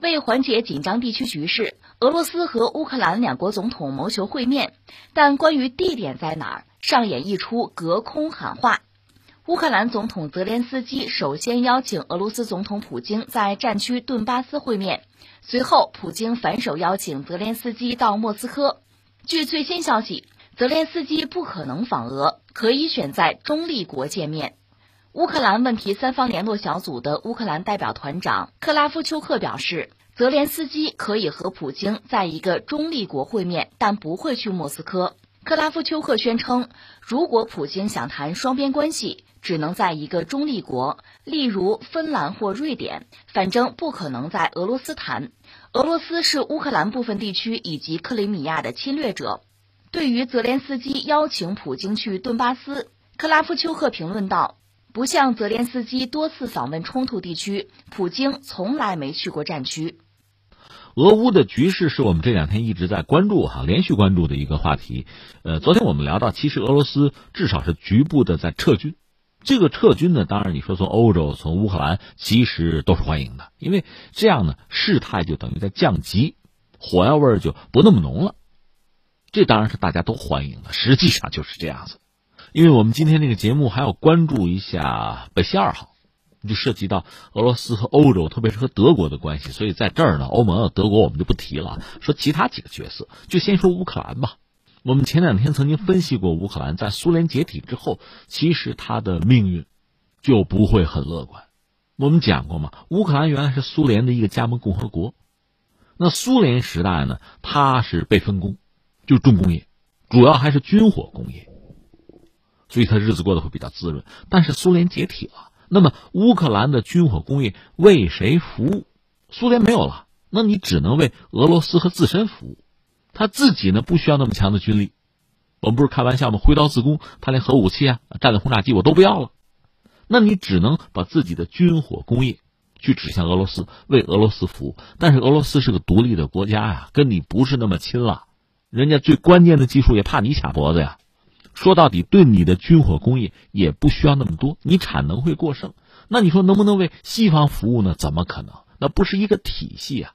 为缓解紧张地区局势，俄罗斯和乌克兰两国总统谋求会面，但关于地点在哪儿，上演一出隔空喊话。乌克兰总统泽连斯基首先邀请俄罗斯总统普京在战区顿巴斯会面，随后普京反手邀请泽连斯基到莫斯科。据最新消息，泽连斯基不可能访俄，可以选在中立国见面。乌克兰问题三方联络小组的乌克兰代表团长克拉夫丘克表示，泽连斯基可以和普京在一个中立国会面，但不会去莫斯科。克拉夫丘克宣称，如果普京想谈双边关系，只能在一个中立国，例如芬兰或瑞典，反正不可能在俄罗斯谈。俄罗斯是乌克兰部分地区以及克里米亚的侵略者。对于泽连斯基邀请普京去顿巴斯，克拉夫丘克评论道：“不像泽连斯基多次访问冲突地区，普京从来没去过战区。”俄乌的局势是我们这两天一直在关注哈，连续关注的一个话题。呃，昨天我们聊到，其实俄罗斯至少是局部的在撤军。这个撤军呢，当然你说从欧洲、从乌克兰，其实都是欢迎的，因为这样呢，事态就等于在降级，火药味就不那么浓了。这当然是大家都欢迎的，实际上就是这样子。因为我们今天这个节目还要关注一下北溪二号。就涉及到俄罗斯和欧洲，特别是和德国的关系，所以在这儿呢，欧盟、德国我们就不提了。说其他几个角色，就先说乌克兰吧。我们前两天曾经分析过，乌克兰在苏联解体之后，其实它的命运就不会很乐观。我们讲过嘛，乌克兰原来是苏联的一个加盟共和国，那苏联时代呢，它是被分工，就重工业，主要还是军火工业，所以他日子过得会比较滋润。但是苏联解体了。那么，乌克兰的军火工业为谁服务？苏联没有了，那你只能为俄罗斯和自身服务。他自己呢，不需要那么强的军力。我们不是开玩笑吗？挥刀自宫，他连核武器啊、战略轰炸机我都不要了。那你只能把自己的军火工业去指向俄罗斯，为俄罗斯服务。但是俄罗斯是个独立的国家呀，跟你不是那么亲了。人家最关键的技术也怕你卡脖子呀。说到底，对你的军火工业也不需要那么多，你产能会过剩。那你说能不能为西方服务呢？怎么可能？那不是一个体系啊！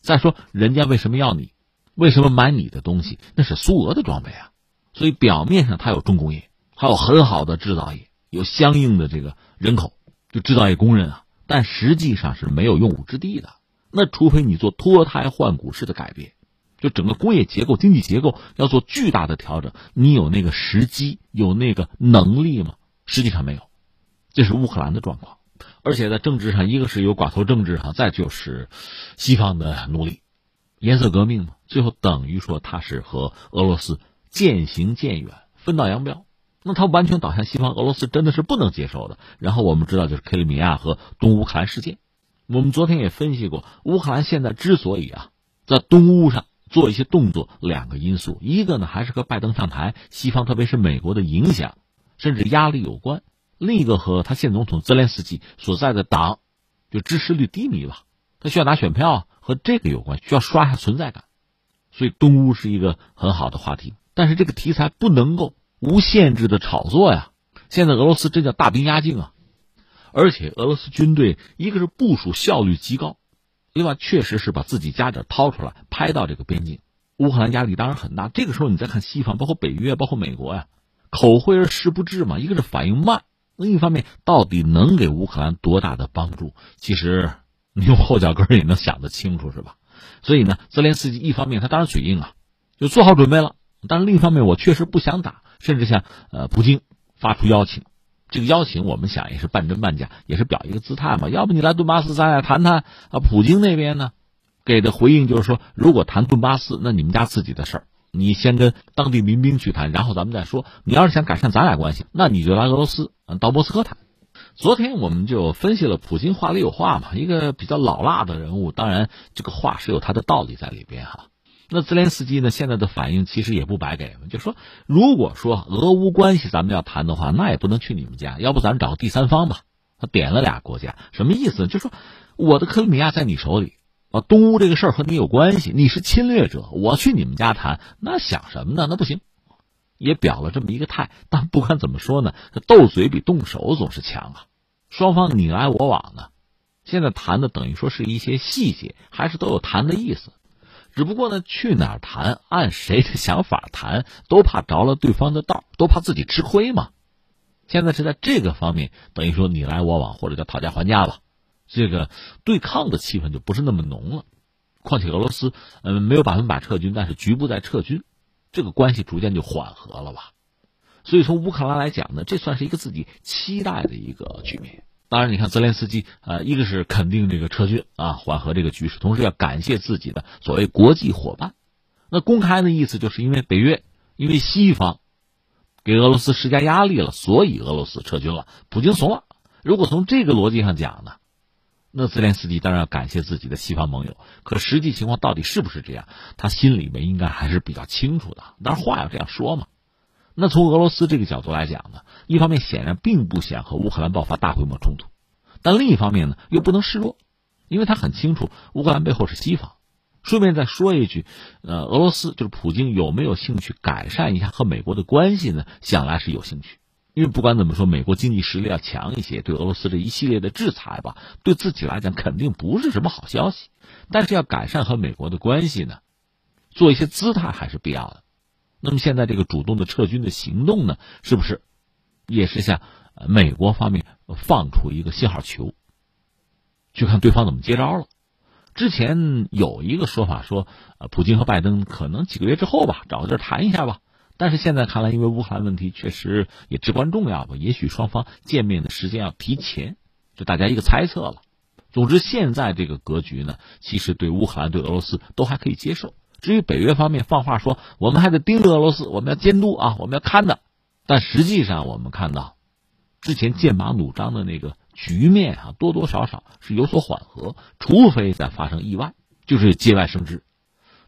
再说，人家为什么要你？为什么买你的东西？那是苏俄的装备啊！所以表面上它有重工业，还有很好的制造业，有相应的这个人口，就制造业工人啊，但实际上是没有用武之地的。那除非你做脱胎换骨式的改变。就整个工业结构、经济结构要做巨大的调整，你有那个时机、有那个能力吗？实际上没有，这是乌克兰的状况。而且在政治上，一个是有寡头政治哈，再就是西方的努力，颜色革命嘛，最后等于说他是和俄罗斯渐行渐远，分道扬镳。那他完全倒向西方，俄罗斯真的是不能接受的。然后我们知道，就是克里米亚和东乌克兰事件，我们昨天也分析过，乌克兰现在之所以啊在东乌上。做一些动作，两个因素，一个呢还是和拜登上台，西方特别是美国的影响，甚至压力有关；另一个和他现总统泽连斯基所在的党，就支持率低迷吧，他需要拿选票，和这个有关，需要刷下存在感。所以东乌是一个很好的话题，但是这个题材不能够无限制的炒作呀。现在俄罗斯这叫大兵压境啊，而且俄罗斯军队一个是部署效率极高。另外，确实是把自己家底掏出来开到这个边境，乌克兰压力当然很大。这个时候，你再看西方，包括北约，包括美国呀，口惠而实不至嘛。一个是反应慢，另一方面，到底能给乌克兰多大的帮助？其实你用后脚跟也能想得清楚，是吧？所以呢，泽连斯基一方面他当然嘴硬啊，就做好准备了；但是另一方面，我确实不想打，甚至向呃普京发出邀请。这个邀请我们想也是半真半假，也是表一个姿态嘛。要不你来顿巴斯，咱俩谈谈啊。普京那边呢，给的回应就是说，如果谈顿巴斯，那你们家自己的事儿，你先跟当地民兵去谈，然后咱们再说。你要是想改善咱俩关系，那你就来俄罗斯，到莫斯科谈。昨天我们就分析了，普京话里有话嘛，一个比较老辣的人物，当然这个话是有他的道理在里边哈。那泽连斯基呢？现在的反应其实也不白给，就说如果说俄乌关系咱们要谈的话，那也不能去你们家，要不咱找个第三方吧。他点了俩国家，什么意思？就说我的克里米亚在你手里啊，东乌这个事儿和你有关系，你是侵略者，我去你们家谈，那想什么呢？那不行，也表了这么一个态。但不管怎么说呢，斗嘴比动手总是强啊，双方你来我往的。现在谈的等于说是一些细节，还是都有谈的意思。只不过呢，去哪儿谈，按谁的想法谈，都怕着了对方的道，都怕自己吃亏嘛。现在是在这个方面，等于说你来我往，或者叫讨价还价吧。这个对抗的气氛就不是那么浓了。况且俄罗斯，嗯，没有百分百撤军，但是局部在撤军，这个关系逐渐就缓和了吧。所以从乌克兰来讲呢，这算是一个自己期待的一个局面。当然，你看泽连斯基，呃，一个是肯定这个撤军啊，缓和这个局势，同时要感谢自己的所谓国际伙伴。那公开的意思就是因为北约，因为西方给俄罗斯施加压力了，所以俄罗斯撤军了，普京怂了。如果从这个逻辑上讲呢，那泽连斯基当然要感谢自己的西方盟友。可实际情况到底是不是这样，他心里面应该还是比较清楚的。但是话要这样说嘛。那从俄罗斯这个角度来讲呢，一方面显然并不想和乌克兰爆发大规模冲突，但另一方面呢又不能示弱，因为他很清楚乌克兰背后是西方。顺便再说一句，呃，俄罗斯就是普京有没有兴趣改善一下和美国的关系呢？想来是有兴趣，因为不管怎么说，美国经济实力要强一些，对俄罗斯这一系列的制裁吧，对自己来讲肯定不是什么好消息。但是要改善和美国的关系呢，做一些姿态还是必要的。那么现在这个主动的撤军的行动呢，是不是也是向美国方面放出一个信号球，去看对方怎么接招了？之前有一个说法说，呃，普京和拜登可能几个月之后吧，找个地儿谈一下吧。但是现在看来，因为乌克兰问题确实也至关重要吧，也许双方见面的时间要提前，就大家一个猜测了。总之，现在这个格局呢，其实对乌克兰、对俄罗斯都还可以接受。至于北约方面放话说，我们还得盯着俄罗斯，我们要监督啊，我们要看的。但实际上，我们看到之前剑拔弩张的那个局面啊，多多少少是有所缓和，除非再发生意外，就是节外生枝。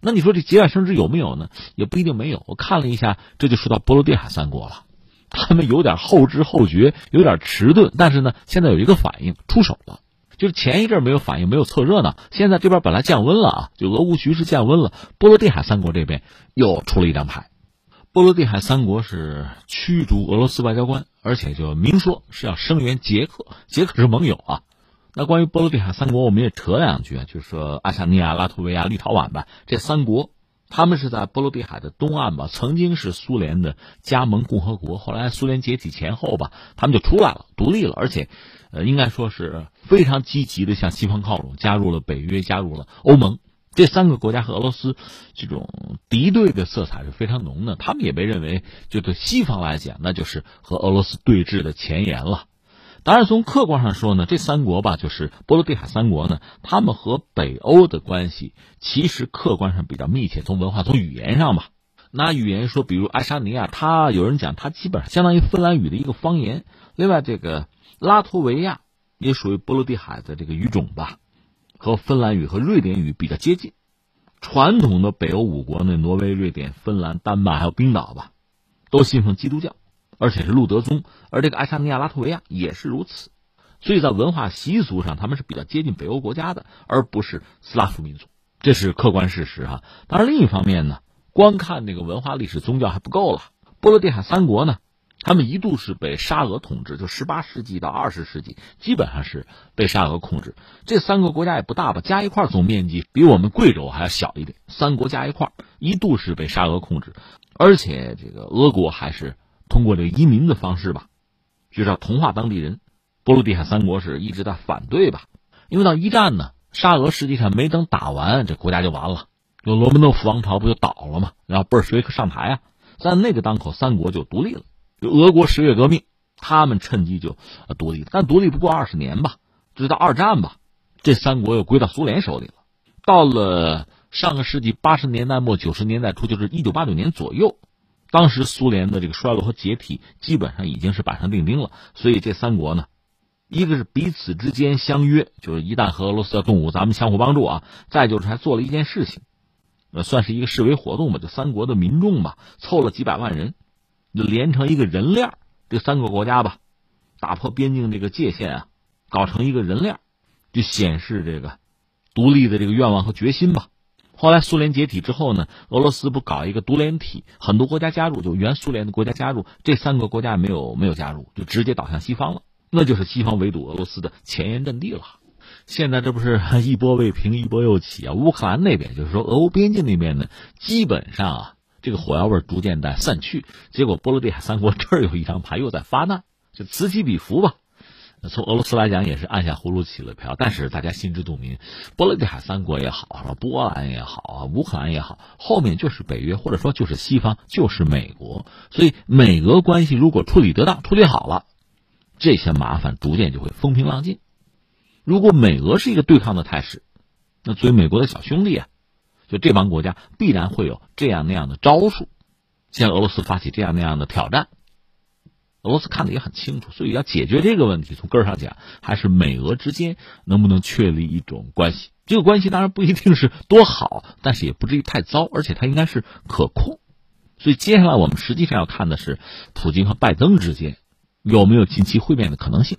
那你说这节外生枝有没有呢？也不一定没有。我看了一下，这就说到波罗的海三国了，他们有点后知后觉，有点迟钝，但是呢，现在有一个反应，出手了。就是前一阵没有反应，没有凑热闹。现在这边本来降温了啊，就俄乌局势降温了。波罗的海三国这边又出了一张牌，波罗的海三国是驱逐俄罗斯外交官，而且就明说是要声援捷克，捷克是盟友啊。那关于波罗的海三国，我们也扯两句啊，就是说爱沙尼亚、拉脱维亚、立陶宛吧，这三国，他们是在波罗的海的东岸吧，曾经是苏联的加盟共和国，后来苏联解体前后吧，他们就出来了，独立了，而且。呃，应该说是非常积极的向西方靠拢，加入了北约，加入了欧盟。这三个国家和俄罗斯这种敌对的色彩是非常浓的。他们也被认为，就对西方来讲，那就是和俄罗斯对峙的前沿了。当然，从客观上说呢，这三国吧，就是波罗的海三国呢，他们和北欧的关系其实客观上比较密切。从文化、从语言上吧，拿语言说，比如爱沙尼亚，它有人讲它基本上相当于芬兰语的一个方言。另外，这个。拉脱维亚也属于波罗的海的这个语种吧，和芬兰语和瑞典语比较接近。传统的北欧五国呢，挪威、瑞典、芬兰、丹麦还有冰岛吧，都信奉基督教，而且是路德宗。而这个爱沙尼亚、拉脱维亚也是如此，所以在文化习俗上，他们是比较接近北欧国家的，而不是斯拉夫民族，这是客观事实哈。当然，另一方面呢，光看那个文化历史宗教还不够了。波罗的海三国呢？他们一度是被沙俄统治，就十八世纪到二十世纪，基本上是被沙俄控制。这三个国家也不大吧，加一块总面积比我们贵州还要小一点。三国加一块，一度是被沙俄控制，而且这个俄国还是通过这个移民的方式吧，就是要同化当地人。波罗的海三国是一直在反对吧，因为到一战呢，沙俄实际上没等打完，这国家就完了，就罗曼诺夫王朝不就倒了吗？然后布尔什维克上台啊，在那个当口，三国就独立了。就俄国十月革命，他们趁机就独立，但独立不过二十年吧，直到二战吧，这三国又归到苏联手里了。到了上个世纪八十年代末九十年代初，就是一九八九年左右，当时苏联的这个衰落和解体基本上已经是板上钉钉了。所以这三国呢，一个是彼此之间相约，就是一旦和俄罗斯要动武，咱们相互帮助啊；再就是还做了一件事情，呃，算是一个示威活动吧，就三国的民众吧，凑了几百万人。就连成一个人链这三个国家吧，打破边境这个界限啊，搞成一个人链就显示这个独立的这个愿望和决心吧。后来苏联解体之后呢，俄罗斯不搞一个独联体，很多国家加入，就原苏联的国家加入，这三个国家没有没有加入，就直接倒向西方了，那就是西方围堵俄罗斯的前沿阵地了。现在这不是 一波未平一波又起啊？乌克兰那边就是说，俄乌边境那边呢，基本上啊，这个火药味逐渐在散去。结果波罗的海三国这儿有一张牌又在发难，就此起彼伏吧。从俄罗斯来讲，也是按下葫芦起了瓢。但是大家心知肚明，波罗的海三国也好，是？波兰也好啊，乌克兰也好，后面就是北约，或者说就是西方，就是美国。所以美俄关系如果处理得当、处理好了，这些麻烦逐渐就会风平浪静。如果美俄是一个对抗的态势，那作为美国的小兄弟啊，就这帮国家必然会有这样那样的招数，向俄罗斯发起这样那样的挑战。俄罗斯看的也很清楚，所以要解决这个问题，从根儿上讲，还是美俄之间能不能确立一种关系。这个关系当然不一定是多好，但是也不至于太糟，而且它应该是可控。所以接下来我们实际上要看的是，普京和拜登之间有没有近期会面的可能性。